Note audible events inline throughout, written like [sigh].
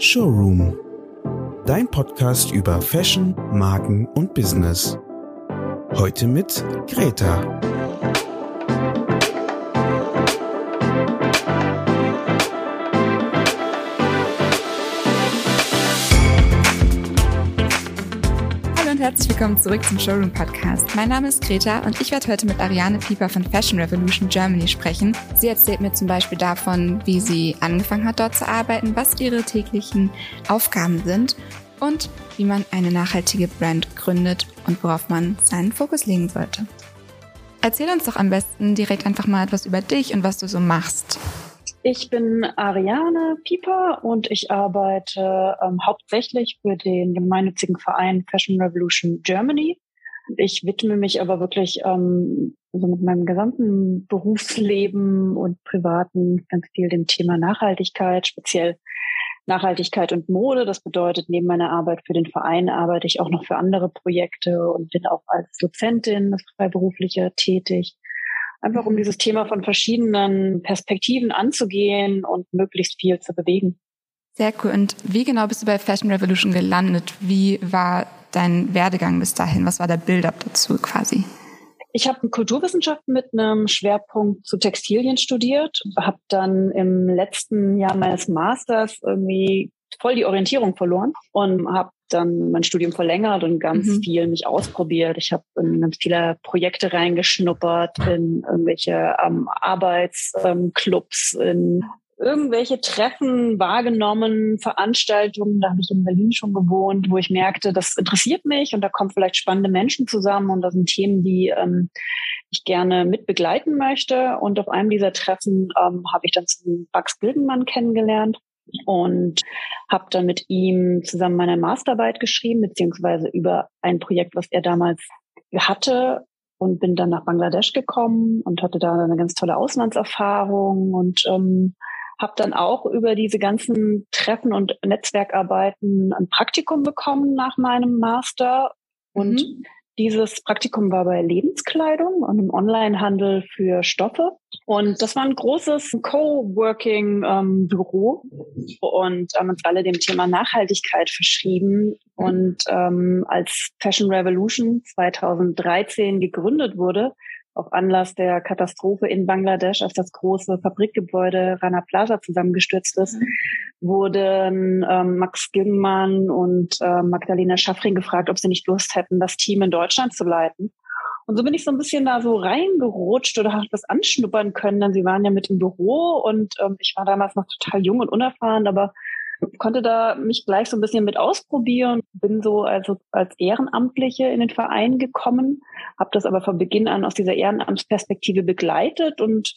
Showroom. Dein Podcast über Fashion, Marken und Business. Heute mit Greta. Willkommen zurück zum Showroom Podcast. Mein Name ist Greta und ich werde heute mit Ariane Pieper von Fashion Revolution Germany sprechen. Sie erzählt mir zum Beispiel davon, wie sie angefangen hat, dort zu arbeiten, was ihre täglichen Aufgaben sind und wie man eine nachhaltige Brand gründet und worauf man seinen Fokus legen sollte. Erzähl uns doch am besten direkt einfach mal etwas über dich und was du so machst. Ich bin Ariane Pieper und ich arbeite ähm, hauptsächlich für den gemeinnützigen Verein Fashion Revolution Germany. Ich widme mich aber wirklich ähm, also mit meinem gesamten Berufsleben und privaten ganz viel dem Thema Nachhaltigkeit, speziell Nachhaltigkeit und Mode. Das bedeutet, neben meiner Arbeit für den Verein arbeite ich auch noch für andere Projekte und bin auch als Dozentin, als Freiberufliche tätig einfach um dieses Thema von verschiedenen Perspektiven anzugehen und möglichst viel zu bewegen. Sehr cool. Und wie genau bist du bei Fashion Revolution gelandet? Wie war dein Werdegang bis dahin? Was war der Build-up dazu quasi? Ich habe Kulturwissenschaften mit einem Schwerpunkt zu Textilien studiert, habe dann im letzten Jahr meines Masters irgendwie voll die Orientierung verloren und habe dann mein Studium verlängert und ganz mhm. viel mich ausprobiert. Ich habe in ganz viele Projekte reingeschnuppert, in irgendwelche ähm, Arbeitsclubs, ähm, in irgendwelche Treffen wahrgenommen, Veranstaltungen, da habe ich in Berlin schon gewohnt, wo ich merkte, das interessiert mich und da kommen vielleicht spannende Menschen zusammen und das sind Themen, die ähm, ich gerne mit begleiten möchte. Und auf einem dieser Treffen ähm, habe ich dann Max Gildenmann kennengelernt und habe dann mit ihm zusammen meine Masterarbeit geschrieben, beziehungsweise über ein Projekt, was er damals hatte und bin dann nach Bangladesch gekommen und hatte da eine ganz tolle Auslandserfahrung und ähm, habe dann auch über diese ganzen Treffen und Netzwerkarbeiten ein Praktikum bekommen nach meinem Master und mhm. Dieses Praktikum war bei Lebenskleidung und im Onlinehandel für Stoffe. Und das war ein großes Coworking-Büro ähm, und haben uns alle dem Thema Nachhaltigkeit verschrieben. Und ähm, als Fashion Revolution 2013 gegründet wurde, auf Anlass der Katastrophe in Bangladesch, als das große Fabrikgebäude Rana Plaza zusammengestürzt ist, mhm. wurden ähm, Max Gilmann und äh, Magdalena Schaffring gefragt, ob sie nicht Lust hätten, das Team in Deutschland zu leiten. Und so bin ich so ein bisschen da so reingerutscht oder habe das anschnuppern können, denn sie waren ja mit im Büro und ähm, ich war damals noch total jung und unerfahren, aber konnte da mich gleich so ein bisschen mit ausprobieren, bin so also als Ehrenamtliche in den Verein gekommen, habe das aber von Beginn an aus dieser Ehrenamtsperspektive begleitet und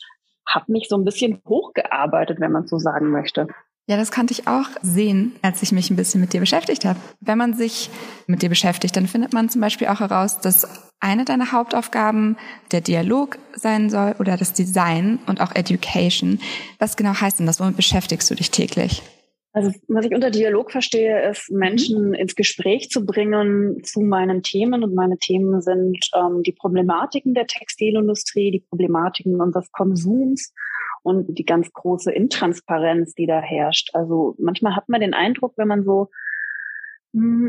habe mich so ein bisschen hochgearbeitet, wenn man so sagen möchte. Ja, das kannte ich auch sehen, als ich mich ein bisschen mit dir beschäftigt habe. Wenn man sich mit dir beschäftigt, dann findet man zum Beispiel auch heraus, dass eine deiner Hauptaufgaben der Dialog sein soll oder das Design und auch Education. Was genau heißt denn das? Womit beschäftigst du dich täglich? Also was ich unter Dialog verstehe, ist Menschen mhm. ins Gespräch zu bringen zu meinen Themen. Und meine Themen sind ähm, die Problematiken der Textilindustrie, die Problematiken unseres Konsums und die ganz große Intransparenz, die da herrscht. Also manchmal hat man den Eindruck, wenn man so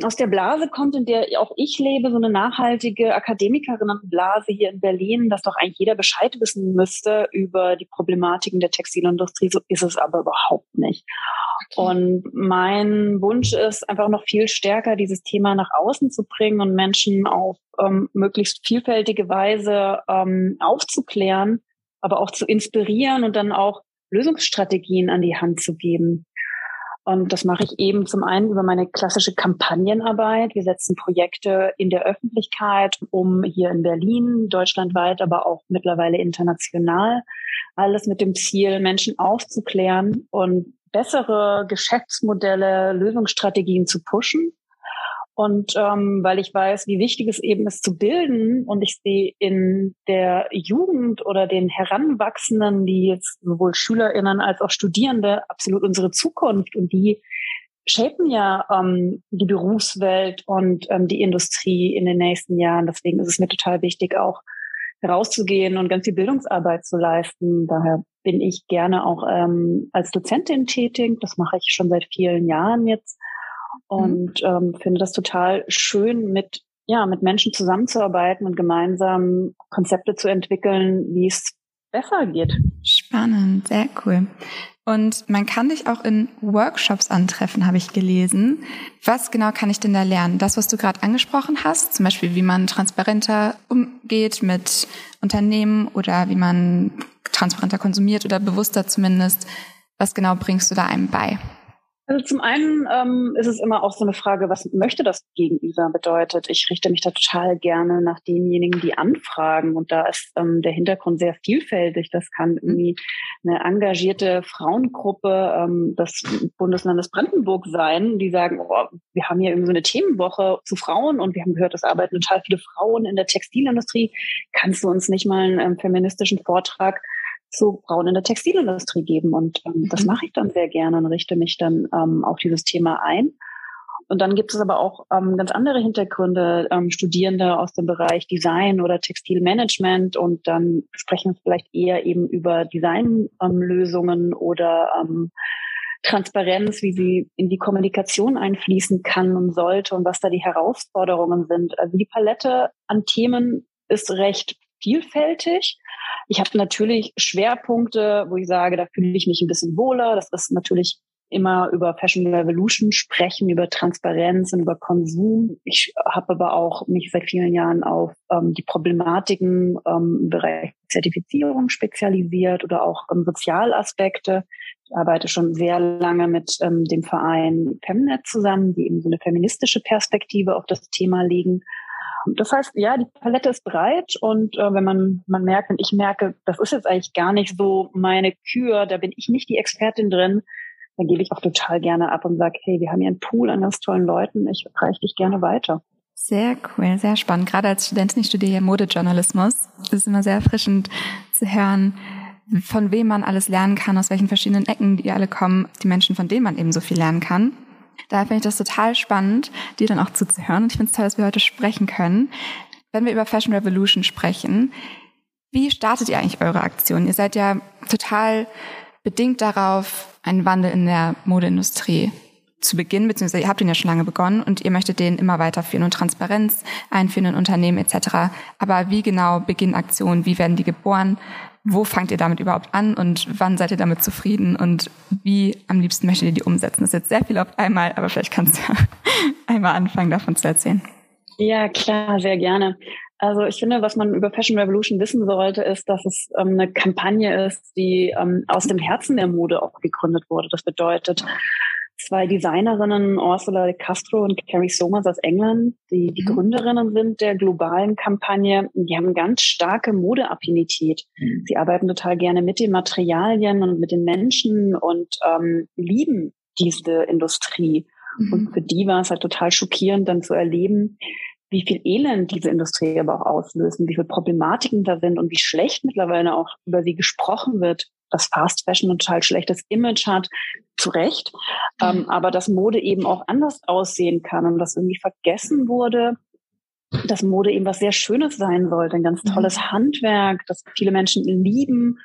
aus der Blase kommt, in der auch ich lebe, so eine nachhaltige Akademikerinnenblase hier in Berlin, dass doch eigentlich jeder Bescheid wissen müsste über die Problematiken der Textilindustrie. So ist es aber überhaupt nicht. Und mein Wunsch ist einfach noch viel stärker, dieses Thema nach außen zu bringen und Menschen auf ähm, möglichst vielfältige Weise ähm, aufzuklären, aber auch zu inspirieren und dann auch Lösungsstrategien an die Hand zu geben. Und das mache ich eben zum einen über meine klassische Kampagnenarbeit. Wir setzen Projekte in der Öffentlichkeit, um hier in Berlin, deutschlandweit, aber auch mittlerweile international, alles mit dem Ziel, Menschen aufzuklären und bessere Geschäftsmodelle, Lösungsstrategien zu pushen und ähm, weil ich weiß, wie wichtig es eben ist zu bilden und ich sehe in der Jugend oder den Heranwachsenden, die jetzt sowohl SchülerInnen als auch Studierende absolut unsere Zukunft und die shapen ja ähm, die Berufswelt und ähm, die Industrie in den nächsten Jahren. Deswegen ist es mir total wichtig, auch rauszugehen und ganz viel Bildungsarbeit zu leisten. Daher bin ich gerne auch ähm, als Dozentin tätig. Das mache ich schon seit vielen Jahren jetzt und mhm. ähm, finde das total schön, mit ja mit Menschen zusammenzuarbeiten und gemeinsam Konzepte zu entwickeln, wie es besser geht. Spannend, sehr cool. Und man kann dich auch in Workshops antreffen, habe ich gelesen. Was genau kann ich denn da lernen? Das, was du gerade angesprochen hast, zum Beispiel, wie man transparenter umgeht mit Unternehmen oder wie man transparenter konsumiert oder bewusster zumindest. Was genau bringst du da einem bei? Also zum einen ähm, ist es immer auch so eine Frage, was möchte das Gegenüber bedeutet. Ich richte mich da total gerne nach denjenigen, die anfragen. Und da ist ähm, der Hintergrund sehr vielfältig. Das kann irgendwie eine engagierte Frauengruppe ähm, des Bundeslandes Brandenburg sein, die sagen, oh, wir haben hier irgendwie so eine Themenwoche zu Frauen und wir haben gehört, es arbeiten total viele Frauen in der Textilindustrie. Kannst du uns nicht mal einen ähm, feministischen Vortrag zu Frauen in der Textilindustrie geben. Und ähm, das mhm. mache ich dann sehr gerne und richte mich dann ähm, auf dieses Thema ein. Und dann gibt es aber auch ähm, ganz andere Hintergründe, ähm, Studierende aus dem Bereich Design oder Textilmanagement und dann sprechen wir vielleicht eher eben über Designlösungen ähm, oder ähm, Transparenz, wie sie in die Kommunikation einfließen kann und sollte und was da die Herausforderungen sind. Also die Palette an Themen ist recht vielfältig. Ich habe natürlich Schwerpunkte, wo ich sage, da fühle ich mich ein bisschen wohler. Das ist natürlich immer über Fashion Revolution sprechen, über Transparenz und über Konsum. Ich habe aber auch mich seit vielen Jahren auf ähm, die Problematiken ähm, im Bereich Zertifizierung spezialisiert oder auch ähm, Sozialaspekte. Ich arbeite schon sehr lange mit ähm, dem Verein Femnet zusammen, die eben so eine feministische Perspektive auf das Thema legen. Das heißt, ja, die Palette ist breit und äh, wenn man, man merkt, wenn ich merke, das ist jetzt eigentlich gar nicht so meine Kür, da bin ich nicht die Expertin drin, dann gebe ich auch total gerne ab und sage, hey, wir haben hier einen Pool an ganz tollen Leuten, ich reiche dich gerne weiter. Sehr cool, sehr spannend. Gerade als Studentin, ich studiere Modejournalismus. Das ist immer sehr erfrischend zu hören, von wem man alles lernen kann, aus welchen verschiedenen Ecken die alle kommen, die Menschen, von denen man eben so viel lernen kann. Daher finde ich das total spannend, dir dann auch zuzuhören. Und ich finde es toll, dass wir heute sprechen können. Wenn wir über Fashion Revolution sprechen, wie startet ihr eigentlich eure Aktion? Ihr seid ja total bedingt darauf, einen Wandel in der Modeindustrie zu beginnen, beziehungsweise ihr habt ihn ja schon lange begonnen und ihr möchtet den immer weiterführen und Transparenz einführen in Unternehmen etc. Aber wie genau beginnen Aktionen? Wie werden die geboren? Wo fangt ihr damit überhaupt an und wann seid ihr damit zufrieden und wie am liebsten möchtet ihr die umsetzen? Das ist jetzt sehr viel auf einmal, aber vielleicht kannst du [laughs] einmal anfangen, davon zu erzählen. Ja, klar, sehr gerne. Also ich finde, was man über Fashion Revolution wissen sollte, ist, dass es ähm, eine Kampagne ist, die ähm, aus dem Herzen der Mode auch gegründet wurde. Das bedeutet, zwei Designerinnen, Ursula de Castro und Carrie Somers aus England, die die mhm. Gründerinnen sind der globalen Kampagne. Die haben ganz starke Modeaffinität. Mhm. Sie arbeiten total gerne mit den Materialien und mit den Menschen und ähm, lieben diese Industrie. Mhm. Und für die war es halt total schockierend, dann zu erleben, wie viel Elend diese Industrie aber auch auslösen, wie viele Problematiken da sind und wie schlecht mittlerweile auch über sie gesprochen wird dass Fast Fashion ein total schlechtes Image hat, zu Recht, ähm, mhm. aber dass Mode eben auch anders aussehen kann und dass irgendwie vergessen wurde, dass Mode eben was sehr Schönes sein sollte, ein ganz mhm. tolles mhm. Handwerk, das viele Menschen lieben,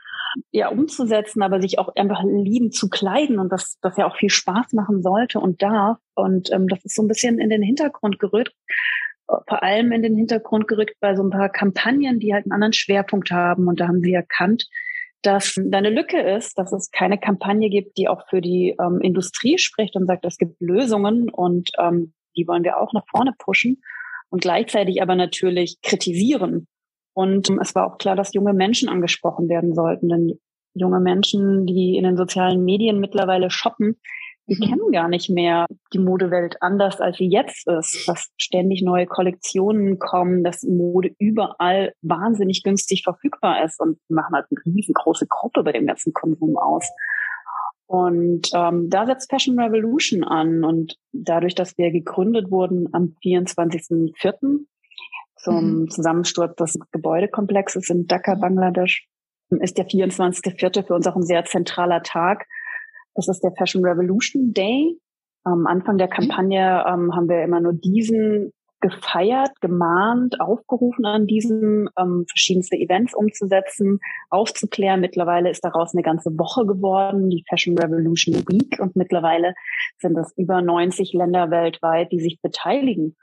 ja umzusetzen, aber sich auch einfach lieben zu kleiden und das, das ja auch viel Spaß machen sollte und darf. Und ähm, das ist so ein bisschen in den Hintergrund gerückt, vor allem in den Hintergrund gerückt bei so ein paar Kampagnen, die halt einen anderen Schwerpunkt haben. Und da haben sie erkannt, dass da eine Lücke ist, dass es keine Kampagne gibt, die auch für die ähm, Industrie spricht und sagt, es gibt Lösungen und ähm, die wollen wir auch nach vorne pushen und gleichzeitig aber natürlich kritisieren. Und ähm, es war auch klar, dass junge Menschen angesprochen werden sollten, denn junge Menschen, die in den sozialen Medien mittlerweile shoppen, die mhm. kennen gar nicht mehr die Modewelt anders, als sie jetzt ist, dass ständig neue Kollektionen kommen, dass Mode überall wahnsinnig günstig verfügbar ist und machen halt eine riesengroße Gruppe bei dem ganzen Konsum aus. Und ähm, da setzt Fashion Revolution an. Und dadurch, dass wir gegründet wurden am 24.04. zum mhm. Zusammensturz des Gebäudekomplexes in Dhaka, Bangladesch, ist der 24.04. für uns auch ein sehr zentraler Tag, das ist der Fashion Revolution Day. Am Anfang der Kampagne ähm, haben wir immer nur diesen gefeiert, gemahnt, aufgerufen an diesem, ähm, verschiedenste Events umzusetzen, aufzuklären. Mittlerweile ist daraus eine ganze Woche geworden, die Fashion Revolution Week. Und mittlerweile sind es über 90 Länder weltweit, die sich beteiligen.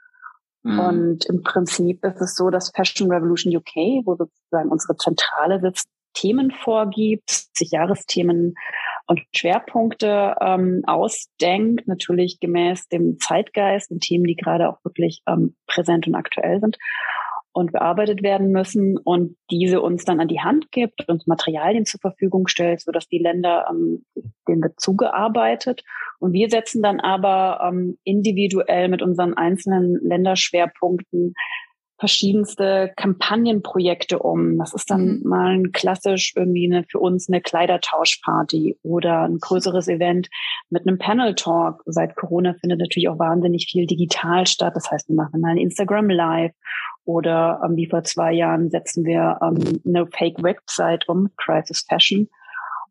Mhm. Und im Prinzip ist es so, dass Fashion Revolution UK, wo sozusagen unsere Zentrale sitzt, Themen vorgibt, sich Jahresthemen und Schwerpunkte ähm, ausdenkt, natürlich gemäß dem Zeitgeist und Themen, die gerade auch wirklich ähm, präsent und aktuell sind und bearbeitet werden müssen und diese uns dann an die Hand gibt und Materialien zur Verfügung stellt, so dass die Länder ähm, denen wird zugearbeitet. Und wir setzen dann aber ähm, individuell mit unseren einzelnen Länderschwerpunkten verschiedenste Kampagnenprojekte um. Das ist dann mhm. mal ein klassisch irgendwie eine, für uns eine Kleidertauschparty oder ein größeres Event mit einem Panel Talk. Seit Corona findet natürlich auch wahnsinnig viel digital statt. Das heißt, wir machen mal ein Instagram Live oder ähm, wie vor zwei Jahren setzen wir ähm, eine Fake Website um, Crisis Fashion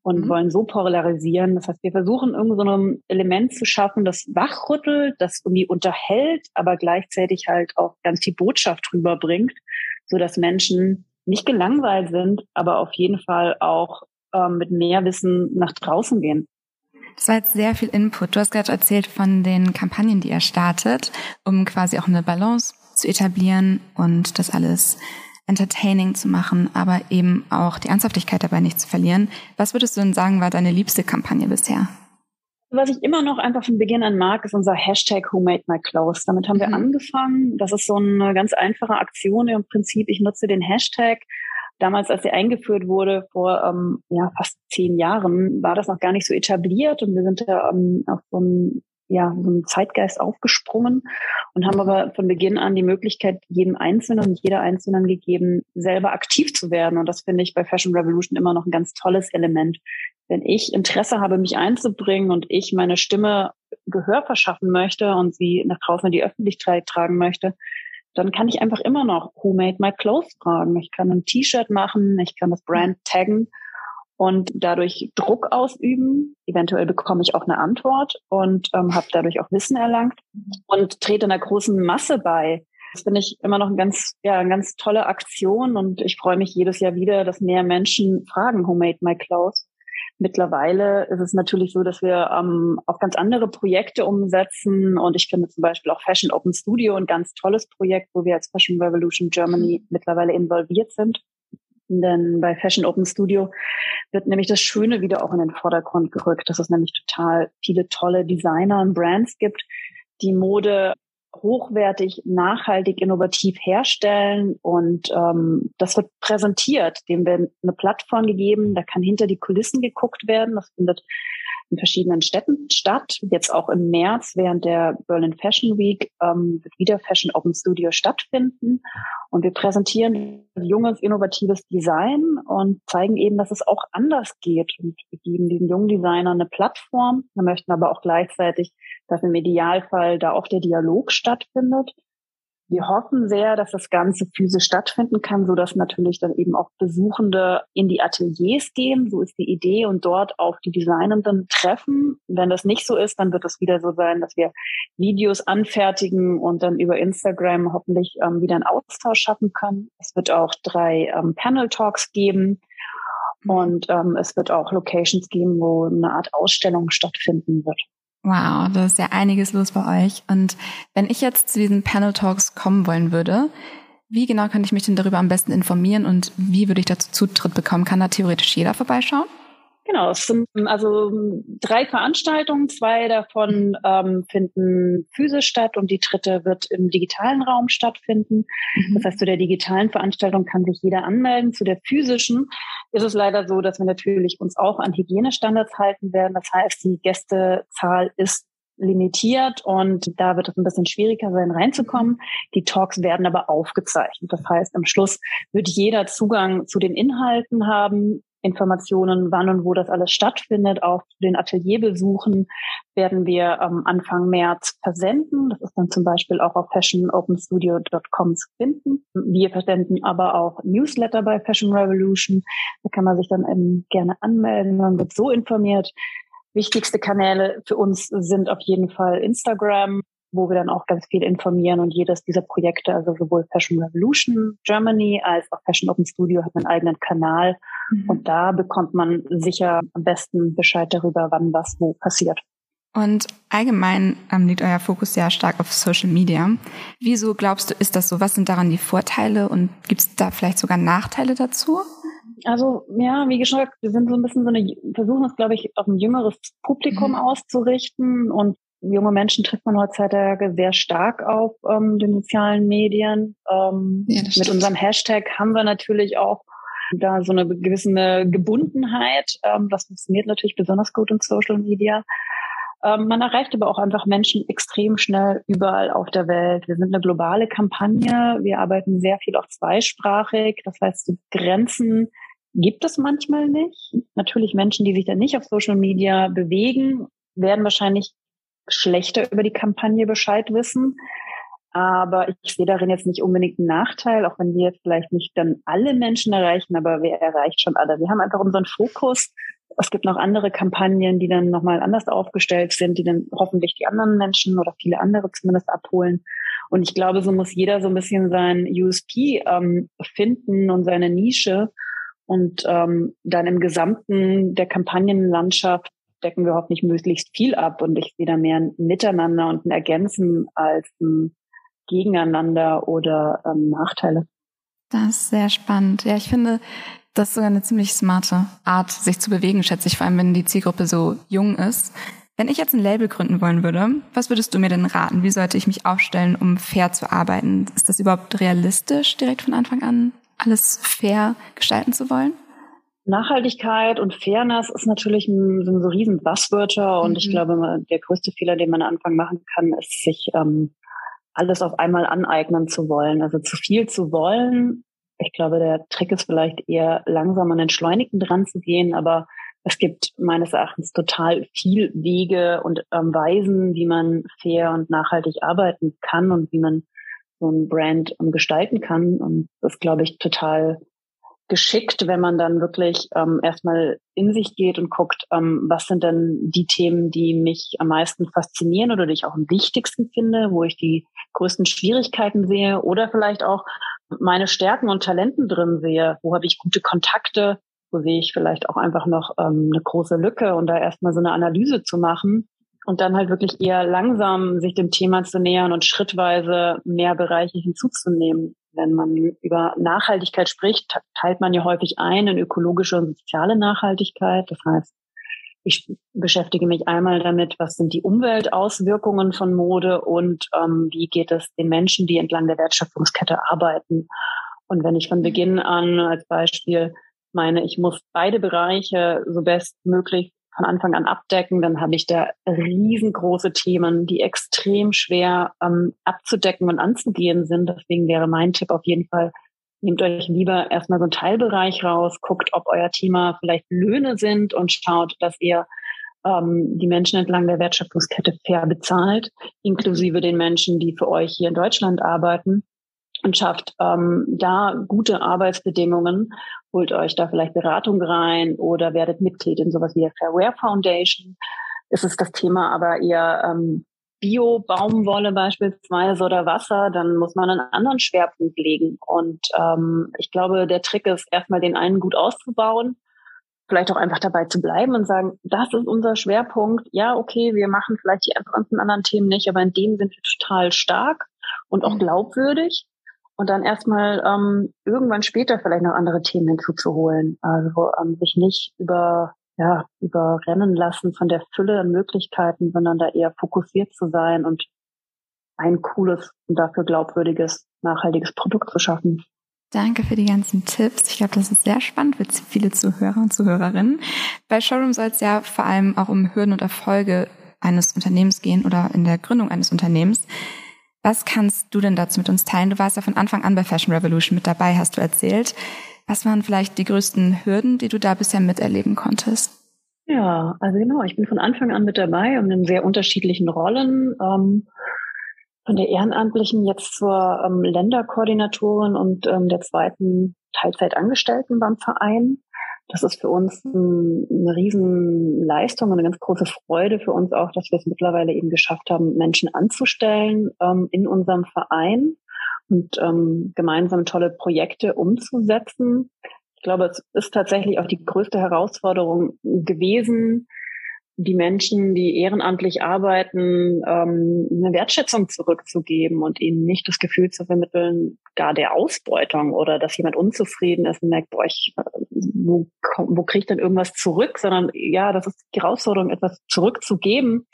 und mhm. wollen so polarisieren. Das heißt, wir versuchen irgend so ein Element zu schaffen, das wachrüttelt, das irgendwie unterhält, aber gleichzeitig halt auch ganz die Botschaft rüberbringt, so dass Menschen nicht gelangweilt sind, aber auf jeden Fall auch ähm, mit mehr Wissen nach draußen gehen. Das war jetzt sehr viel Input. Du hast gerade erzählt von den Kampagnen, die ihr startet, um quasi auch eine Balance zu etablieren und das alles entertaining zu machen, aber eben auch die Ernsthaftigkeit dabei nicht zu verlieren. Was würdest du denn sagen, war deine liebste Kampagne bisher? Was ich immer noch einfach von Beginn an mag, ist unser Hashtag Who Made My Clothes. Damit haben wir mhm. angefangen. Das ist so eine ganz einfache Aktion im Prinzip. Ich nutze den Hashtag. Damals, als sie eingeführt wurde, vor ähm, ja, fast zehn Jahren, war das noch gar nicht so etabliert und wir sind ja ähm, auf so einem ja, so einem Zeitgeist aufgesprungen und haben aber von Beginn an die Möglichkeit jedem Einzelnen und jeder Einzelnen gegeben, selber aktiv zu werden. Und das finde ich bei Fashion Revolution immer noch ein ganz tolles Element. Wenn ich Interesse habe, mich einzubringen und ich meine Stimme Gehör verschaffen möchte und sie nach draußen in die Öffentlichkeit tragen möchte, dann kann ich einfach immer noch Who Made My Clothes fragen. Ich kann ein T-Shirt machen, ich kann das Brand taggen und dadurch Druck ausüben. Eventuell bekomme ich auch eine Antwort und ähm, habe dadurch auch Wissen erlangt und trete einer großen Masse bei. Das finde ich immer noch ein ganz, ja, eine ganz tolle Aktion und ich freue mich jedes Jahr wieder, dass mehr Menschen fragen, who made my clothes? Mittlerweile ist es natürlich so, dass wir ähm, auch ganz andere Projekte umsetzen und ich finde zum Beispiel auch Fashion Open Studio ein ganz tolles Projekt, wo wir als Fashion Revolution Germany mittlerweile involviert sind. Denn bei Fashion Open Studio wird nämlich das Schöne wieder auch in den Vordergrund gerückt, dass es nämlich total viele tolle Designer und Brands gibt, die Mode hochwertig, nachhaltig, innovativ herstellen und ähm, das wird präsentiert. Dem wird eine Plattform gegeben, da kann hinter die Kulissen geguckt werden. Das findet in verschiedenen Städten statt. Jetzt auch im März während der Berlin Fashion Week ähm, wird wieder Fashion Open Studio stattfinden. Und wir präsentieren junges, innovatives Design und zeigen eben, dass es auch anders geht. Und wir geben diesen jungen Designern eine Plattform. Wir möchten aber auch gleichzeitig, dass im Idealfall da auch der Dialog stattfindet wir hoffen sehr, dass das Ganze physisch stattfinden kann, so dass natürlich dann eben auch Besuchende in die Ateliers gehen. So ist die Idee und dort auf die Designenden treffen. Wenn das nicht so ist, dann wird es wieder so sein, dass wir Videos anfertigen und dann über Instagram hoffentlich ähm, wieder einen Austausch schaffen können. Es wird auch drei ähm, Panel Talks geben. Und ähm, es wird auch Locations geben, wo eine Art Ausstellung stattfinden wird. Wow, da ist ja einiges los bei euch. Und wenn ich jetzt zu diesen Panel Talks kommen wollen würde, wie genau kann ich mich denn darüber am besten informieren und wie würde ich dazu Zutritt bekommen? Kann da theoretisch jeder vorbeischauen? Genau, es sind also drei Veranstaltungen, zwei davon ähm, finden physisch statt und die dritte wird im digitalen Raum stattfinden. Mhm. Das heißt, zu der digitalen Veranstaltung kann sich jeder anmelden. Zu der physischen ist es leider so, dass wir natürlich uns auch an Hygienestandards halten werden. Das heißt, die Gästezahl ist limitiert und da wird es ein bisschen schwieriger sein, reinzukommen. Die Talks werden aber aufgezeichnet. Das heißt, am Schluss wird jeder Zugang zu den Inhalten haben Informationen, wann und wo das alles stattfindet, auch zu den Atelierbesuchen werden wir ähm, Anfang März versenden. Das ist dann zum Beispiel auch auf fashionopenstudio.com zu finden. Wir versenden aber auch Newsletter bei Fashion Revolution. Da kann man sich dann eben gerne anmelden. Man wird so informiert. Wichtigste Kanäle für uns sind auf jeden Fall Instagram, wo wir dann auch ganz viel informieren und jedes dieser Projekte, also sowohl Fashion Revolution Germany als auch Fashion Open Studio hat einen eigenen Kanal mhm. und da bekommt man sicher am besten Bescheid darüber, wann was wo passiert. Und allgemein ähm, liegt euer Fokus sehr stark auf Social Media. Wieso glaubst du, ist das so? Was sind daran die Vorteile und gibt es da vielleicht sogar Nachteile dazu? Also ja, wie gesagt, wir sind so ein bisschen so eine, versuchen es, glaube ich, auf ein jüngeres Publikum mhm. auszurichten und junge Menschen trifft man heutzutage sehr stark auf ähm, den sozialen Medien. Ähm, ja, mit unserem Hashtag haben wir natürlich auch da so eine gewisse Gebundenheit. Ähm, das funktioniert natürlich besonders gut in Social Media. Ähm, man erreicht aber auch einfach Menschen extrem schnell überall auf der Welt. Wir sind eine globale Kampagne. Wir arbeiten sehr viel auch zweisprachig. Das heißt, Grenzen gibt es manchmal nicht. Natürlich Menschen, die sich dann nicht auf Social Media bewegen, werden wahrscheinlich schlechter über die Kampagne Bescheid wissen. Aber ich sehe darin jetzt nicht unbedingt einen Nachteil, auch wenn wir jetzt vielleicht nicht dann alle Menschen erreichen, aber wir erreicht schon alle. Wir haben einfach unseren Fokus. Es gibt noch andere Kampagnen, die dann nochmal anders aufgestellt sind, die dann hoffentlich die anderen Menschen oder viele andere zumindest abholen. Und ich glaube, so muss jeder so ein bisschen sein USP ähm, finden und seine Nische und ähm, dann im Gesamten der Kampagnenlandschaft decken wir hoffentlich möglichst viel ab und ich sehe da mehr ein Miteinander und ein Ergänzen als ein Gegeneinander oder ähm, Nachteile. Das ist sehr spannend. Ja, ich finde, das ist sogar eine ziemlich smarte Art, sich zu bewegen, schätze ich, vor allem wenn die Zielgruppe so jung ist. Wenn ich jetzt ein Label gründen wollen würde, was würdest du mir denn raten? Wie sollte ich mich aufstellen, um fair zu arbeiten? Ist das überhaupt realistisch, direkt von Anfang an alles fair gestalten zu wollen? Nachhaltigkeit und Fairness ist natürlich ein, so riesen Buzzwörter und mhm. ich glaube, der größte Fehler, den man am Anfang machen kann, ist sich ähm, alles auf einmal aneignen zu wollen. Also zu viel zu wollen. Ich glaube, der Trick ist vielleicht eher langsam an Entschleunigten dran zu gehen, aber es gibt meines Erachtens total viel Wege und ähm, Weisen, wie man fair und nachhaltig arbeiten kann und wie man so ein Brand ähm, gestalten kann. Und das glaube ich total geschickt, wenn man dann wirklich ähm, erstmal in sich geht und guckt, ähm, was sind denn die Themen, die mich am meisten faszinieren oder die ich auch am wichtigsten finde, wo ich die größten Schwierigkeiten sehe oder vielleicht auch meine Stärken und Talenten drin sehe, wo habe ich gute Kontakte, wo sehe ich vielleicht auch einfach noch ähm, eine große Lücke und da erstmal so eine Analyse zu machen und dann halt wirklich eher langsam sich dem Thema zu nähern und schrittweise mehr Bereiche hinzuzunehmen wenn man über Nachhaltigkeit spricht, teilt man ja häufig ein in ökologische und soziale Nachhaltigkeit. Das heißt, ich beschäftige mich einmal damit, was sind die Umweltauswirkungen von Mode und ähm, wie geht es den Menschen, die entlang der Wertschöpfungskette arbeiten. Und wenn ich von Beginn an als Beispiel meine, ich muss beide Bereiche so bestmöglich von Anfang an abdecken, dann habe ich da riesengroße Themen, die extrem schwer ähm, abzudecken und anzugehen sind. Deswegen wäre mein Tipp auf jeden Fall, nehmt euch lieber erstmal so einen Teilbereich raus, guckt, ob euer Thema vielleicht Löhne sind und schaut, dass ihr ähm, die Menschen entlang der Wertschöpfungskette fair bezahlt, inklusive den Menschen, die für euch hier in Deutschland arbeiten und schafft ähm, da gute Arbeitsbedingungen, holt euch da vielleicht Beratung rein oder werdet Mitglied in sowas wie der Fairware Foundation. Ist es das Thema aber eher ähm, Bio-Baumwolle beispielsweise oder Wasser, dann muss man einen anderen Schwerpunkt legen. Und ähm, ich glaube, der Trick ist, erstmal den einen gut auszubauen, vielleicht auch einfach dabei zu bleiben und sagen, das ist unser Schwerpunkt. Ja, okay, wir machen vielleicht die ganzen anderen Themen nicht, aber in denen sind wir total stark und auch mhm. glaubwürdig und dann erstmal ähm, irgendwann später vielleicht noch andere Themen hinzuzuholen. Also ähm, sich nicht über ja, überrennen lassen von der Fülle an Möglichkeiten, sondern da eher fokussiert zu sein und ein cooles und dafür glaubwürdiges, nachhaltiges Produkt zu schaffen. Danke für die ganzen Tipps. Ich glaube, das ist sehr spannend für viele Zuhörer und Zuhörerinnen. Bei Showroom soll es ja vor allem auch um Hürden und Erfolge eines Unternehmens gehen oder in der Gründung eines Unternehmens. Was kannst du denn dazu mit uns teilen? Du warst ja von Anfang an bei Fashion Revolution mit dabei, hast du erzählt. Was waren vielleicht die größten Hürden, die du da bisher miterleben konntest? Ja, also genau, ich bin von Anfang an mit dabei und in sehr unterschiedlichen Rollen. Ähm, von der Ehrenamtlichen jetzt zur ähm, Länderkoordinatorin und ähm, der zweiten Teilzeitangestellten beim Verein. Das ist für uns ein, eine Riesenleistung und eine ganz große Freude für uns auch, dass wir es mittlerweile eben geschafft haben, Menschen anzustellen ähm, in unserem Verein und ähm, gemeinsam tolle Projekte umzusetzen. Ich glaube, es ist tatsächlich auch die größte Herausforderung gewesen, die Menschen, die ehrenamtlich arbeiten, ähm, eine Wertschätzung zurückzugeben und ihnen nicht das Gefühl zu vermitteln, gar der Ausbeutung oder dass jemand unzufrieden ist und merkt, boah, ich, wo, wo kriege ich denn irgendwas zurück, sondern ja, das ist die Herausforderung, etwas zurückzugeben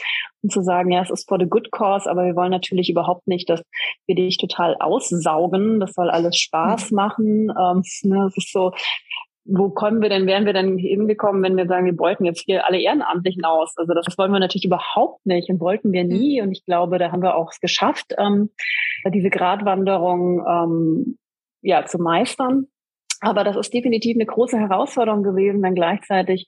und zu sagen, ja, es ist for the good cause, aber wir wollen natürlich überhaupt nicht, dass wir dich total aussaugen. Das soll alles Spaß mhm. machen. Ähm, [laughs] ne, es ist so, wo kommen wir denn, wären wir denn hingekommen, wenn wir sagen, wir beuten jetzt hier alle Ehrenamtlichen aus? Also das wollen wir natürlich überhaupt nicht und wollten wir nie. Mhm. Und ich glaube, da haben wir auch es geschafft, ähm, diese Gratwanderung ähm, ja zu meistern. Aber das ist definitiv eine große Herausforderung gewesen, dann gleichzeitig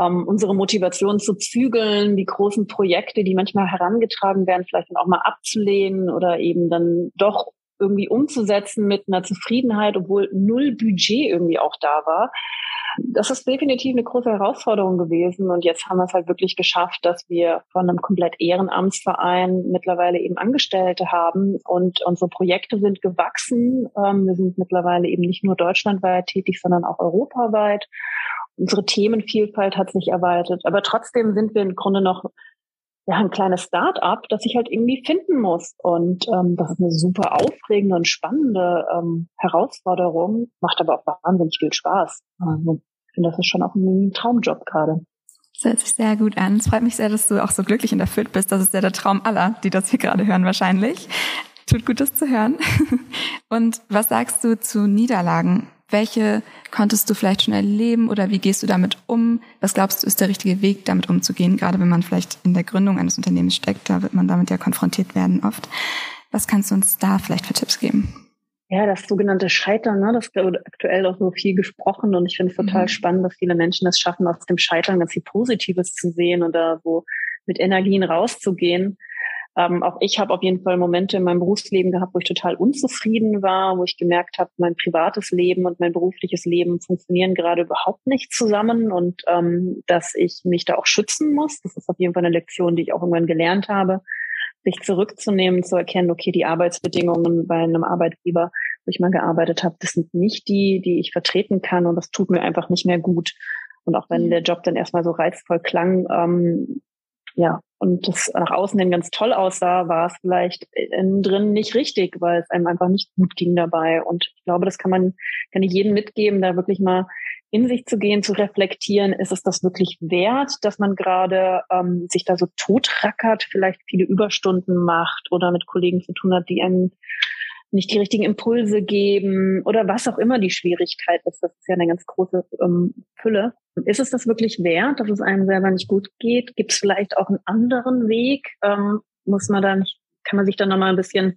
ähm, unsere Motivation zu zügeln, die großen Projekte, die manchmal herangetragen werden, vielleicht dann auch mal abzulehnen oder eben dann doch irgendwie umzusetzen mit einer Zufriedenheit, obwohl null Budget irgendwie auch da war. Das ist definitiv eine große Herausforderung gewesen. Und jetzt haben wir es halt wirklich geschafft, dass wir von einem komplett Ehrenamtsverein mittlerweile eben Angestellte haben und unsere Projekte sind gewachsen. Ähm, wir sind mittlerweile eben nicht nur deutschlandweit tätig, sondern auch europaweit. Unsere Themenvielfalt hat sich erweitert. Aber trotzdem sind wir im Grunde noch ja, ein kleines Start-up, das ich halt irgendwie finden muss. Und ähm, das ist eine super aufregende und spannende ähm, Herausforderung, macht aber auch wahnsinnig viel Spaß. Also, ich finde, das ist schon auch ein Traumjob gerade. Das hört sich sehr gut an. Es freut mich sehr, dass du auch so glücklich und erfüllt bist. Das ist ja der Traum aller, die das hier gerade hören wahrscheinlich. Tut gut, das zu hören. [laughs] Und was sagst du zu Niederlagen? Welche konntest du vielleicht schon erleben oder wie gehst du damit um? Was glaubst du, ist der richtige Weg, damit umzugehen? Gerade wenn man vielleicht in der Gründung eines Unternehmens steckt, da wird man damit ja konfrontiert werden oft. Was kannst du uns da vielleicht für Tipps geben? Ja, das sogenannte Scheitern, ne, das wird aktuell auch so viel gesprochen und ich finde es total mhm. spannend, dass viele Menschen es schaffen, aus dem Scheitern ganz viel Positives zu sehen und da so mit Energien rauszugehen. Ähm, auch ich habe auf jeden Fall Momente in meinem Berufsleben gehabt, wo ich total unzufrieden war, wo ich gemerkt habe, mein privates Leben und mein berufliches Leben funktionieren gerade überhaupt nicht zusammen und ähm, dass ich mich da auch schützen muss. Das ist auf jeden Fall eine Lektion, die ich auch irgendwann gelernt habe, sich zurückzunehmen, zu erkennen, okay, die Arbeitsbedingungen bei einem Arbeitgeber, wo ich mal gearbeitet habe, das sind nicht die, die ich vertreten kann und das tut mir einfach nicht mehr gut. Und auch wenn mhm. der Job dann erstmal so reizvoll klang, ähm, ja, und das nach außen hin ganz toll aussah, war es vielleicht innen drin nicht richtig, weil es einem einfach nicht gut ging dabei. Und ich glaube, das kann man, kann ich jedem mitgeben, da wirklich mal in sich zu gehen, zu reflektieren, ist es das wirklich wert, dass man gerade ähm, sich da so totrackert, vielleicht viele Überstunden macht oder mit Kollegen zu tun hat, die einen nicht die richtigen Impulse geben oder was auch immer die Schwierigkeit ist. Das ist ja eine ganz große ähm, Fülle. Ist es das wirklich wert, dass es einem selber nicht gut geht? Gibt es vielleicht auch einen anderen Weg? Ähm, muss man dann, kann man sich dann nochmal ein bisschen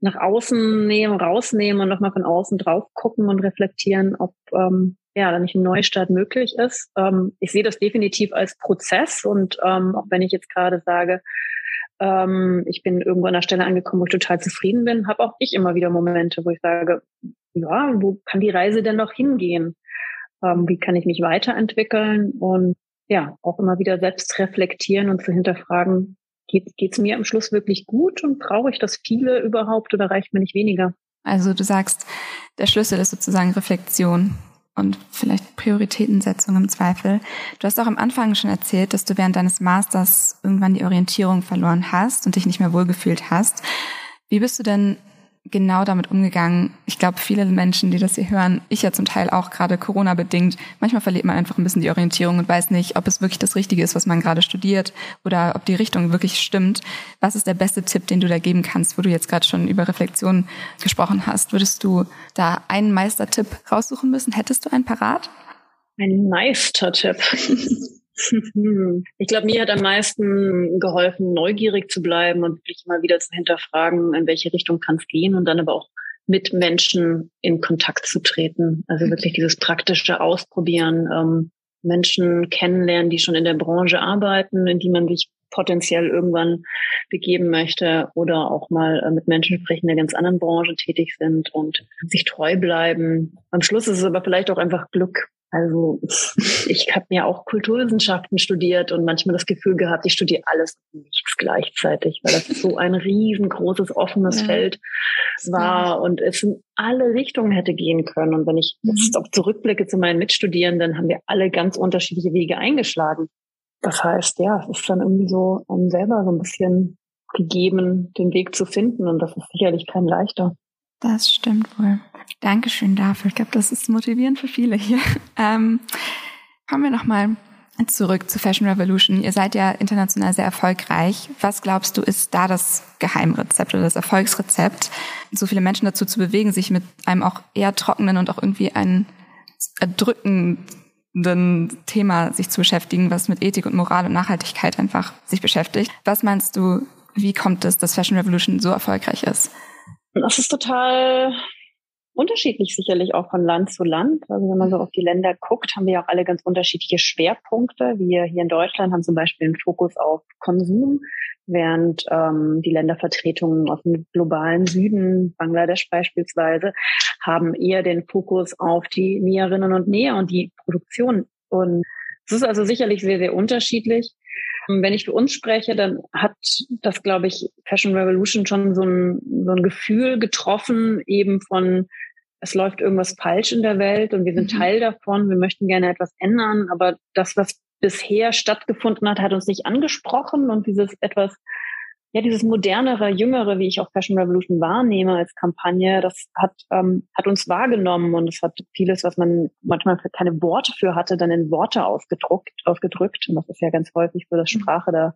nach außen nehmen, rausnehmen und nochmal von außen drauf gucken und reflektieren, ob ähm, ja da nicht ein Neustart möglich ist. Ähm, ich sehe das definitiv als Prozess und ähm, auch wenn ich jetzt gerade sage, ähm, ich bin irgendwo an der Stelle angekommen, wo ich total zufrieden bin, habe auch ich immer wieder Momente, wo ich sage, ja, wo kann die Reise denn noch hingehen? Ähm, wie kann ich mich weiterentwickeln? Und ja, auch immer wieder selbst reflektieren und zu hinterfragen, geht es mir am Schluss wirklich gut und brauche ich das viele überhaupt oder reicht mir nicht weniger? Also du sagst, der Schlüssel ist sozusagen Reflexion und vielleicht Prioritätensetzung im Zweifel. Du hast auch am Anfang schon erzählt, dass du während deines Masters irgendwann die Orientierung verloren hast und dich nicht mehr wohlgefühlt hast. Wie bist du denn genau damit umgegangen? Ich glaube, viele Menschen, die das hier hören, ich ja zum Teil auch gerade Corona bedingt, manchmal verliert man einfach ein bisschen die Orientierung und weiß nicht, ob es wirklich das Richtige ist, was man gerade studiert oder ob die Richtung wirklich stimmt. Was ist der beste Tipp, den du da geben kannst, wo du jetzt gerade schon über Reflexion gesprochen hast? Würdest du da einen Meistertipp raussuchen müssen? Hättest du einen parat? Ein Meistertipp. [laughs] Ich glaube, mir hat am meisten geholfen, neugierig zu bleiben und wirklich mal wieder zu hinterfragen, in welche Richtung kann es gehen und dann aber auch mit Menschen in Kontakt zu treten. Also mhm. wirklich dieses praktische Ausprobieren, ähm, Menschen kennenlernen, die schon in der Branche arbeiten, in die man sich potenziell irgendwann begeben möchte oder auch mal äh, mit Menschen sprechen, die in einer ganz anderen Branche tätig sind und sich treu bleiben. Am Schluss ist es aber vielleicht auch einfach Glück, Also [laughs] ich habe mir auch Kulturwissenschaften studiert und manchmal das Gefühl gehabt, ich studiere alles und nichts gleichzeitig, weil das so ein riesengroßes offenes ja. Feld war und es in alle Richtungen hätte gehen können. Und wenn ich mhm. jetzt auch zurückblicke zu meinen Mitstudierenden, haben wir alle ganz unterschiedliche Wege eingeschlagen. Das heißt, ja, es ist dann irgendwie so einem selber so ein bisschen gegeben, den Weg zu finden und das ist sicherlich kein leichter. Das stimmt wohl. Dankeschön dafür. Ich glaube, das ist motivierend für viele hier. [laughs] Ähm, kommen wir nochmal zurück zu Fashion Revolution. Ihr seid ja international sehr erfolgreich. Was glaubst du, ist da das Geheimrezept oder das Erfolgsrezept, so viele Menschen dazu zu bewegen, sich mit einem auch eher trockenen und auch irgendwie ein erdrückenden Thema sich zu beschäftigen, was mit Ethik und Moral und Nachhaltigkeit einfach sich beschäftigt? Was meinst du, wie kommt es, dass Fashion Revolution so erfolgreich ist? Das ist total unterschiedlich sicherlich auch von Land zu Land. Also wenn man so auf die Länder guckt, haben wir ja auch alle ganz unterschiedliche Schwerpunkte. Wir hier in Deutschland haben zum Beispiel einen Fokus auf Konsum, während ähm, die Ländervertretungen aus dem globalen Süden, Bangladesch beispielsweise, haben eher den Fokus auf die Näherinnen und Näher und die Produktion. Und es ist also sicherlich sehr, sehr unterschiedlich. Wenn ich für uns spreche, dann hat das, glaube ich, Fashion Revolution schon so ein, so ein Gefühl getroffen, eben von, es läuft irgendwas falsch in der Welt und wir sind mhm. Teil davon, wir möchten gerne etwas ändern, aber das, was bisher stattgefunden hat, hat uns nicht angesprochen und dieses etwas ja, dieses modernere, jüngere, wie ich auch Fashion Revolution wahrnehme als Kampagne, das hat, ähm, hat uns wahrgenommen und es hat vieles, was man manchmal keine Worte für hatte, dann in Worte ausgedruckt, ausgedrückt. Und das ist ja ganz häufig so, dass mhm. Sprache da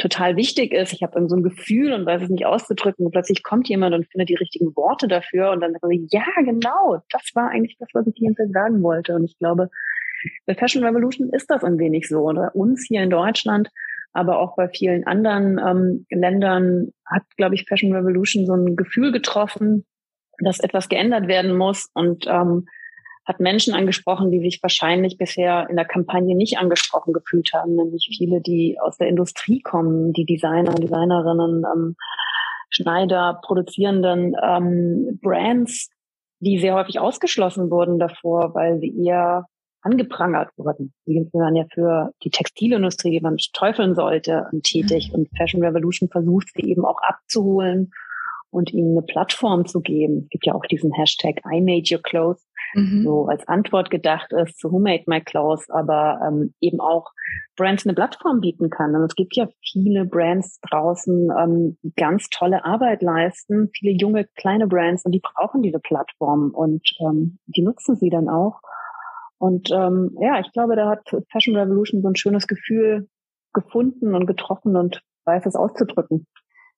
total wichtig ist. Ich habe so ein Gefühl und weiß es nicht auszudrücken und plötzlich kommt jemand und findet die richtigen Worte dafür und dann sagt man, ja, genau, das war eigentlich das, was ich die sagen wollte. Und ich glaube, bei Fashion Revolution ist das ein wenig so. Oder uns hier in Deutschland aber auch bei vielen anderen ähm, Ländern hat, glaube ich, Fashion Revolution so ein Gefühl getroffen, dass etwas geändert werden muss und ähm, hat Menschen angesprochen, die sich wahrscheinlich bisher in der Kampagne nicht angesprochen gefühlt haben, nämlich viele, die aus der Industrie kommen, die Designer, Designerinnen, ähm, Schneider, produzierenden ähm, Brands, die sehr häufig ausgeschlossen wurden davor, weil sie eher angeprangert wurden. Die waren ja für die Textilindustrie, die man teufeln sollte, tätig. Mhm. Und Fashion Revolution versucht sie eben auch abzuholen und ihnen eine Plattform zu geben. Es gibt ja auch diesen Hashtag I made your clothes, mhm. so als Antwort gedacht ist zu Who made my clothes, aber ähm, eben auch Brands eine Plattform bieten kann. Und es gibt ja viele Brands draußen, ähm, die ganz tolle Arbeit leisten, viele junge, kleine Brands und die brauchen diese Plattform und ähm, die nutzen sie dann auch. Und ähm, ja, ich glaube, da hat Fashion Revolution so ein schönes Gefühl gefunden und getroffen und weiß es auszudrücken.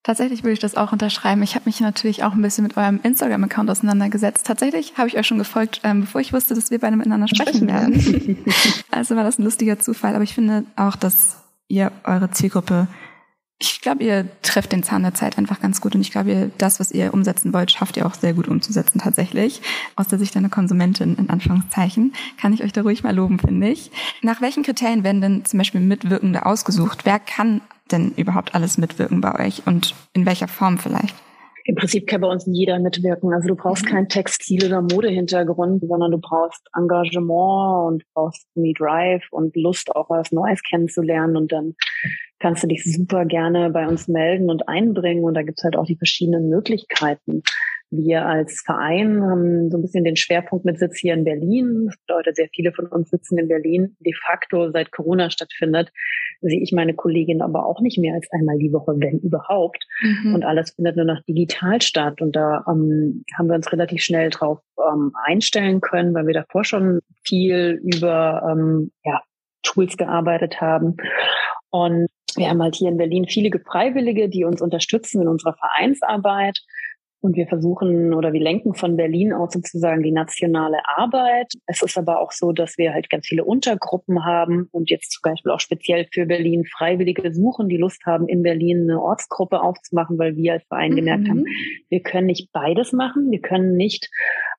Tatsächlich würde ich das auch unterschreiben. Ich habe mich natürlich auch ein bisschen mit eurem Instagram-Account auseinandergesetzt. Tatsächlich habe ich euch schon gefolgt, ähm, bevor ich wusste, dass wir beide miteinander sprechen werden. [laughs] also war das ein lustiger Zufall. Aber ich finde auch, dass ihr eure Zielgruppe ich glaube, ihr trefft den Zahn der Zeit einfach ganz gut und ich glaube, ihr, das, was ihr umsetzen wollt, schafft ihr auch sehr gut umzusetzen tatsächlich. Aus der Sicht einer Konsumentin, in Anführungszeichen, kann ich euch da ruhig mal loben, finde ich. Nach welchen Kriterien werden denn zum Beispiel Mitwirkende ausgesucht? Wer kann denn überhaupt alles mitwirken bei euch und in welcher Form vielleicht? Im Prinzip kann bei uns jeder mitwirken. Also du brauchst mhm. keinen Textil- oder Modehintergrund, sondern du brauchst Engagement und brauchst nie Drive und Lust, auch was Neues kennenzulernen. Und dann kannst du dich super gerne bei uns melden und einbringen. Und da gibt's halt auch die verschiedenen Möglichkeiten. Wir als Verein haben so ein bisschen den Schwerpunkt mit Sitz hier in Berlin. Das bedeutet, sehr viele von uns sitzen in Berlin. De facto, seit Corona stattfindet, sehe ich meine Kollegin aber auch nicht mehr als einmal die Woche, wenn überhaupt. Mhm. Und alles findet nur noch digital statt. Und da ähm, haben wir uns relativ schnell drauf ähm, einstellen können, weil wir davor schon viel über ähm, ja, Tools gearbeitet haben. Und wir haben halt hier in Berlin viele Freiwillige, die uns unterstützen in unserer Vereinsarbeit. Und wir versuchen oder wir lenken von Berlin aus sozusagen die nationale Arbeit. Es ist aber auch so, dass wir halt ganz viele Untergruppen haben und jetzt zum Beispiel auch speziell für Berlin Freiwillige suchen, die Lust haben, in Berlin eine Ortsgruppe aufzumachen, weil wir als Verein mhm. gemerkt haben, wir können nicht beides machen. Wir können nicht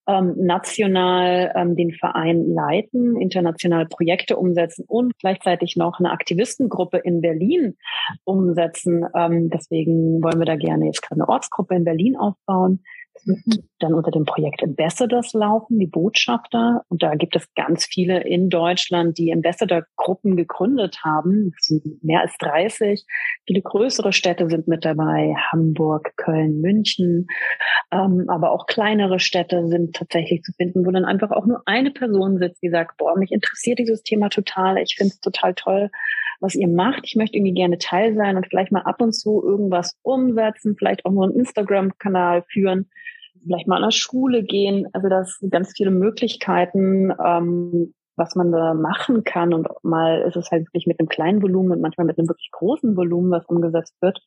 ähm, national ähm, den Verein leiten, international Projekte umsetzen und gleichzeitig noch eine Aktivistengruppe in Berlin umsetzen. Ähm, deswegen wollen wir da gerne jetzt gerade eine Ortsgruppe in Berlin aufbauen, dann unter dem Projekt Ambassadors laufen, die Botschafter. Und da gibt es ganz viele in Deutschland, die Ambassador-Gruppen gegründet haben. Es sind mehr als 30. Viele größere Städte sind mit dabei. Hamburg, Köln, München. Ähm, aber auch kleinere Städte sind tatsächlich zu finden, wo dann einfach auch nur eine Person sitzt, die sagt, boah, mich interessiert dieses Thema total. Ich finde es total toll, was ihr macht. Ich möchte irgendwie gerne Teil sein und vielleicht mal ab und zu irgendwas umsetzen, vielleicht auch nur einen Instagram-Kanal führen vielleicht mal an der Schule gehen. Also das sind ganz viele Möglichkeiten, ähm, was man da machen kann. Und mal ist es halt wirklich mit einem kleinen Volumen und manchmal mit einem wirklich großen Volumen, was umgesetzt wird.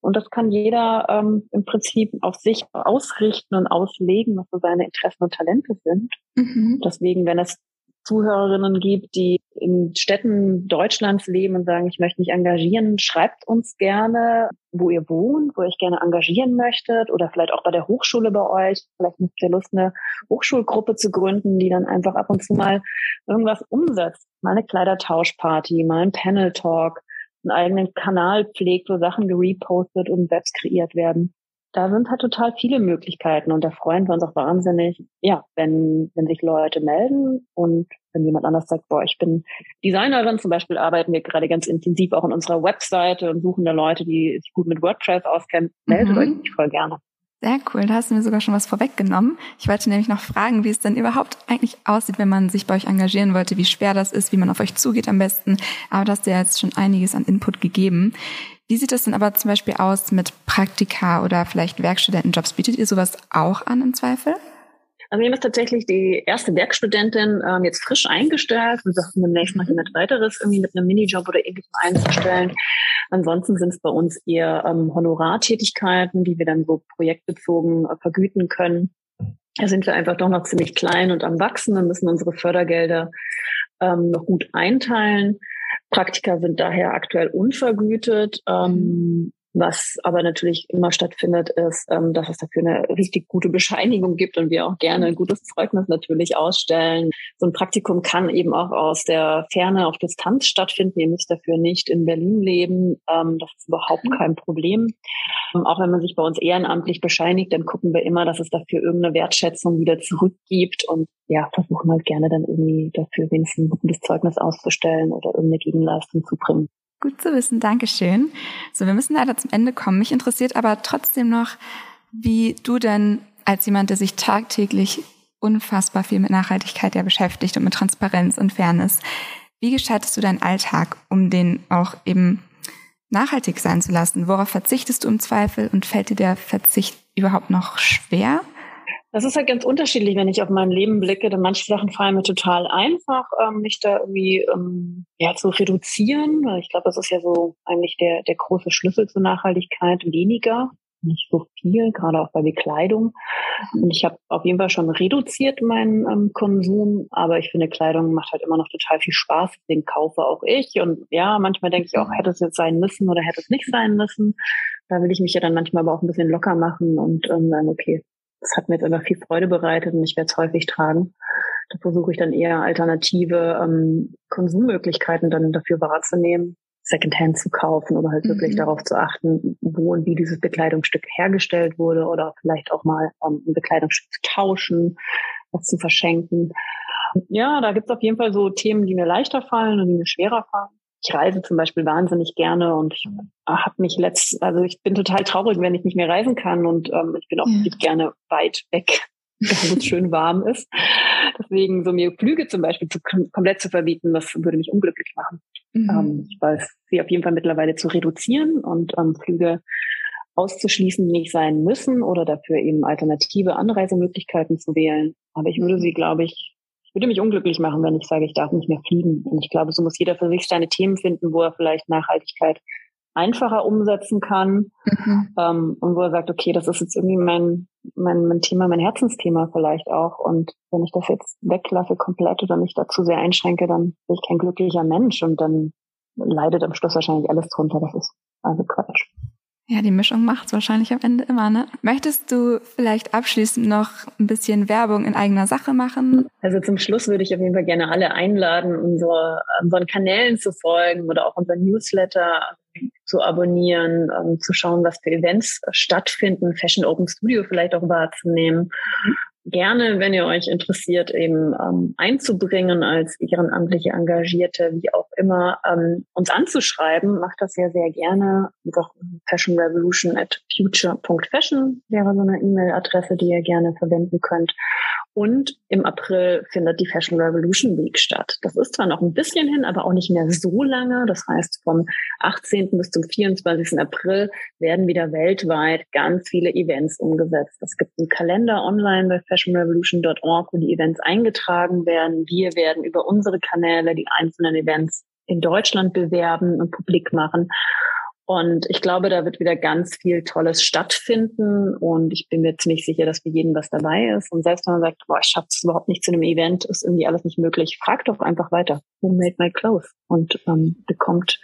Und das kann jeder ähm, im Prinzip auf sich ausrichten und auslegen, was so seine Interessen und Talente sind. Mhm. Deswegen, wenn es Zuhörerinnen gibt, die in Städten Deutschlands leben und sagen, ich möchte mich engagieren, schreibt uns gerne, wo ihr wohnt, wo ihr euch gerne engagieren möchtet oder vielleicht auch bei der Hochschule bei euch. Vielleicht habt ihr Lust, eine Hochschulgruppe zu gründen, die dann einfach ab und zu mal irgendwas umsetzt. Mal eine Kleidertauschparty, mal ein Panel-Talk, einen eigenen Kanal pflegt, wo Sachen gerepostet und selbst kreiert werden da sind halt total viele Möglichkeiten und da freuen wir uns auch wahnsinnig, ja, wenn, wenn sich Leute melden und wenn jemand anders sagt, boah, ich bin Designerin, zum Beispiel arbeiten wir gerade ganz intensiv auch in unserer Webseite und suchen da Leute, die sich gut mit WordPress auskennen, meldet mhm. euch voll gerne. Sehr cool, da hast du mir sogar schon was vorweggenommen. Ich wollte nämlich noch fragen, wie es denn überhaupt eigentlich aussieht, wenn man sich bei euch engagieren wollte, wie schwer das ist, wie man auf euch zugeht am besten. Aber du hast ja jetzt schon einiges an Input gegeben. Wie sieht es denn aber zum Beispiel aus mit Praktika oder vielleicht Werkstudentenjobs? Bietet ihr sowas auch an im Zweifel? Also wir haben jetzt tatsächlich die erste Werkstudentin ähm, jetzt frisch eingestellt. Wir sagten demnächst noch jemand weiteres irgendwie mit einem Minijob oder ähnlichem einzustellen. Ansonsten sind es bei uns eher ähm, Honorartätigkeiten, die wir dann so projektbezogen äh, vergüten können. Da sind wir einfach doch noch ziemlich klein und am Wachsen und müssen unsere Fördergelder ähm, noch gut einteilen. Praktika sind daher aktuell unvergütet. Ähm, was aber natürlich immer stattfindet, ist, ähm, dass es dafür eine richtig gute Bescheinigung gibt und wir auch gerne ein gutes Zeugnis natürlich ausstellen. So ein Praktikum kann eben auch aus der Ferne auf Distanz stattfinden. Ihr müsst dafür nicht in Berlin leben. Ähm, das ist überhaupt mhm. kein Problem. Ähm, auch wenn man sich bei uns ehrenamtlich bescheinigt, dann gucken wir immer, dass es dafür irgendeine Wertschätzung wieder zurückgibt und ja, versuchen halt gerne dann irgendwie dafür wenigstens ein gutes Zeugnis auszustellen oder irgendeine Gegenleistung zu bringen. Gut zu wissen, Dankeschön. So, wir müssen leider zum Ende kommen. Mich interessiert aber trotzdem noch, wie du denn als jemand, der sich tagtäglich unfassbar viel mit Nachhaltigkeit ja beschäftigt und mit Transparenz und Fairness, wie gestaltest du deinen Alltag, um den auch eben nachhaltig sein zu lassen? Worauf verzichtest du im Zweifel und fällt dir der Verzicht überhaupt noch schwer? Das ist halt ganz unterschiedlich, wenn ich auf mein Leben blicke. Denn manche Sachen fallen mir total einfach, ähm, mich da irgendwie ähm, ja, zu reduzieren. Ich glaube, das ist ja so eigentlich der, der große Schlüssel zur Nachhaltigkeit. Weniger, nicht so viel, gerade auch bei Bekleidung. Und ich habe auf jeden Fall schon reduziert meinen ähm, Konsum, aber ich finde, Kleidung macht halt immer noch total viel Spaß. Den kaufe auch ich. Und ja, manchmal denke ich auch, hätte es jetzt sein müssen oder hätte es nicht sein müssen. Da will ich mich ja dann manchmal aber auch ein bisschen locker machen und ähm, sagen, okay, das hat mir jetzt einfach viel Freude bereitet und ich werde es häufig tragen. Da versuche ich dann eher alternative ähm, Konsummöglichkeiten dann dafür wahrzunehmen, Secondhand zu kaufen oder halt wirklich mhm. darauf zu achten, wo und wie dieses Bekleidungsstück hergestellt wurde oder vielleicht auch mal ähm, ein Bekleidungsstück zu tauschen, was zu verschenken. Ja, da gibt es auf jeden Fall so Themen, die mir leichter fallen und die mir schwerer fallen ich reise zum Beispiel wahnsinnig gerne und ich habe mich letzt, also ich bin total traurig, wenn ich nicht mehr reisen kann und ähm, ich bin auch ja. gerne weit weg, [laughs] wo es schön warm ist. Deswegen so mir Flüge zum Beispiel zu, komplett zu verbieten, das würde mich unglücklich machen. Mhm. Ähm, ich weiß, sie auf jeden Fall mittlerweile zu reduzieren und ähm, Flüge auszuschließen, die nicht sein müssen oder dafür eben alternative Anreisemöglichkeiten zu wählen. Aber ich würde sie, glaube ich, würde mich unglücklich machen, wenn ich sage, ich darf nicht mehr fliegen. Und ich glaube, so muss jeder für sich seine Themen finden, wo er vielleicht Nachhaltigkeit einfacher umsetzen kann mhm. ähm, und wo er sagt, okay, das ist jetzt irgendwie mein, mein, mein Thema, mein Herzensthema vielleicht auch. Und wenn ich das jetzt weglasse komplett oder mich dazu sehr einschränke, dann bin ich kein glücklicher Mensch und dann leidet am Schluss wahrscheinlich alles drunter. Das ist also Quatsch. Ja, die Mischung macht's wahrscheinlich am Ende immer, ne? Möchtest du vielleicht abschließend noch ein bisschen Werbung in eigener Sache machen? Also zum Schluss würde ich auf jeden Fall gerne alle einladen, unsere, unseren Kanälen zu folgen oder auch unseren Newsletter. zu abonnieren, ähm, zu schauen, was für Events stattfinden, Fashion Open Studio vielleicht auch wahrzunehmen. Gerne, wenn ihr euch interessiert, eben ähm, einzubringen als ehrenamtliche Engagierte, wie auch immer, ähm, uns anzuschreiben. Macht das ja sehr gerne. Doch Fashion Revolution at future.fashion wäre so eine E-Mail-Adresse, die ihr gerne verwenden könnt. Und im April findet die Fashion Revolution Week statt. Das ist zwar noch ein bisschen hin, aber auch nicht mehr so lange. Das heißt, vom 18. bis zum 24. April werden wieder weltweit ganz viele Events umgesetzt. Es gibt einen Kalender online bei fashionrevolution.org, wo die Events eingetragen werden. Wir werden über unsere Kanäle die einzelnen Events in Deutschland bewerben und publik machen. Und ich glaube, da wird wieder ganz viel Tolles stattfinden. Und ich bin mir ziemlich sicher, dass für jeden was dabei ist. Und selbst wenn man sagt, boah, ich schaffe es überhaupt nicht zu einem Event, ist irgendwie alles nicht möglich, fragt doch einfach weiter. Who made my clothes? Und ähm, bekommt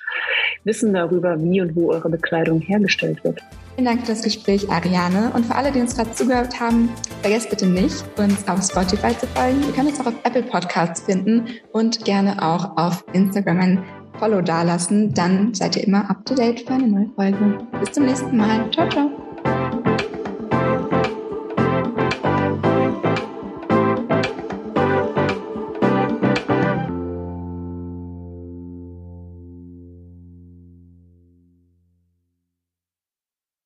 Wissen darüber, wie und wo eure Bekleidung hergestellt wird. Vielen Dank für das Gespräch, Ariane. Und für alle, die uns gerade zugehört haben, vergesst bitte nicht, uns auf Spotify zu folgen. Ihr könnt uns auch auf Apple Podcasts finden und gerne auch auf Instagram ein Follow dalassen. Dann seid ihr immer up to date für eine neue Folge. Bis zum nächsten Mal. Ciao, ciao.